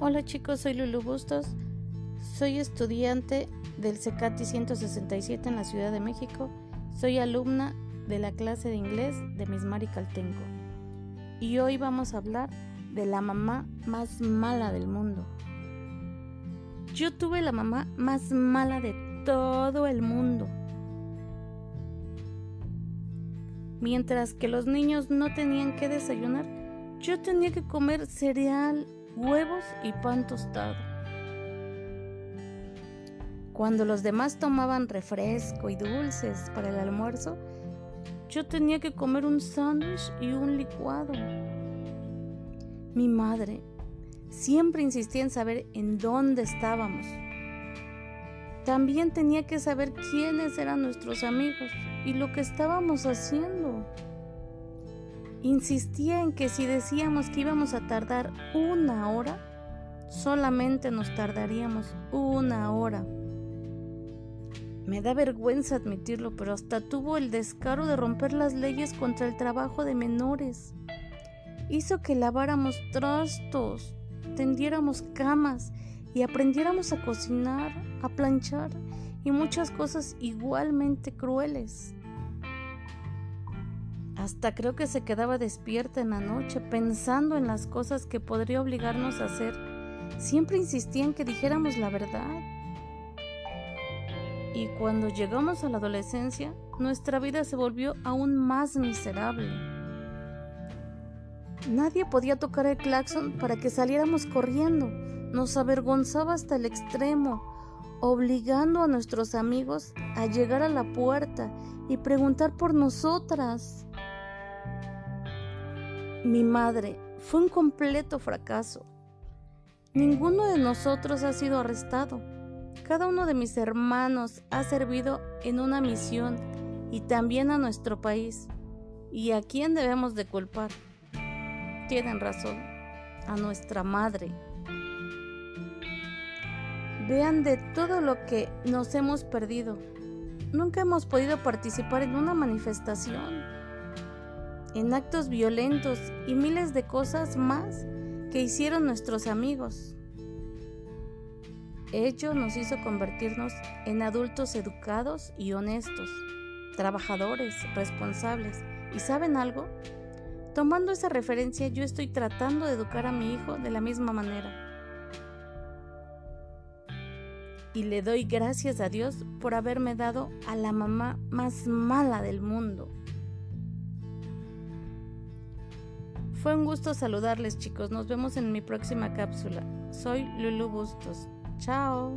Hola chicos, soy Lulu Bustos. Soy estudiante del CECATI 167 en la Ciudad de México. Soy alumna de la clase de inglés de Miss Mari Caltenco. Y hoy vamos a hablar de la mamá más mala del mundo. Yo tuve la mamá más mala de todo el mundo. Mientras que los niños no tenían que desayunar, yo tenía que comer cereal, huevos y pan tostado. Cuando los demás tomaban refresco y dulces para el almuerzo, yo tenía que comer un sándwich y un licuado. Mi madre siempre insistía en saber en dónde estábamos. También tenía que saber quiénes eran nuestros amigos y lo que estábamos haciendo. Insistía en que si decíamos que íbamos a tardar una hora, solamente nos tardaríamos una hora. Me da vergüenza admitirlo, pero hasta tuvo el descaro de romper las leyes contra el trabajo de menores. Hizo que laváramos trastos, tendiéramos camas y aprendiéramos a cocinar, a planchar y muchas cosas igualmente crueles. Hasta creo que se quedaba despierta en la noche pensando en las cosas que podría obligarnos a hacer. Siempre insistía en que dijéramos la verdad. Y cuando llegamos a la adolescencia, nuestra vida se volvió aún más miserable. Nadie podía tocar el claxon para que saliéramos corriendo. Nos avergonzaba hasta el extremo, obligando a nuestros amigos a llegar a la puerta y preguntar por nosotras. Mi madre fue un completo fracaso. Ninguno de nosotros ha sido arrestado. Cada uno de mis hermanos ha servido en una misión y también a nuestro país. ¿Y a quién debemos de culpar? Tienen razón, a nuestra madre. Vean de todo lo que nos hemos perdido. Nunca hemos podido participar en una manifestación en actos violentos y miles de cosas más que hicieron nuestros amigos. Ello nos hizo convertirnos en adultos educados y honestos, trabajadores, responsables. ¿Y saben algo? Tomando esa referencia yo estoy tratando de educar a mi hijo de la misma manera. Y le doy gracias a Dios por haberme dado a la mamá más mala del mundo. Fue un gusto saludarles chicos, nos vemos en mi próxima cápsula. Soy Lulu Bustos. Chao.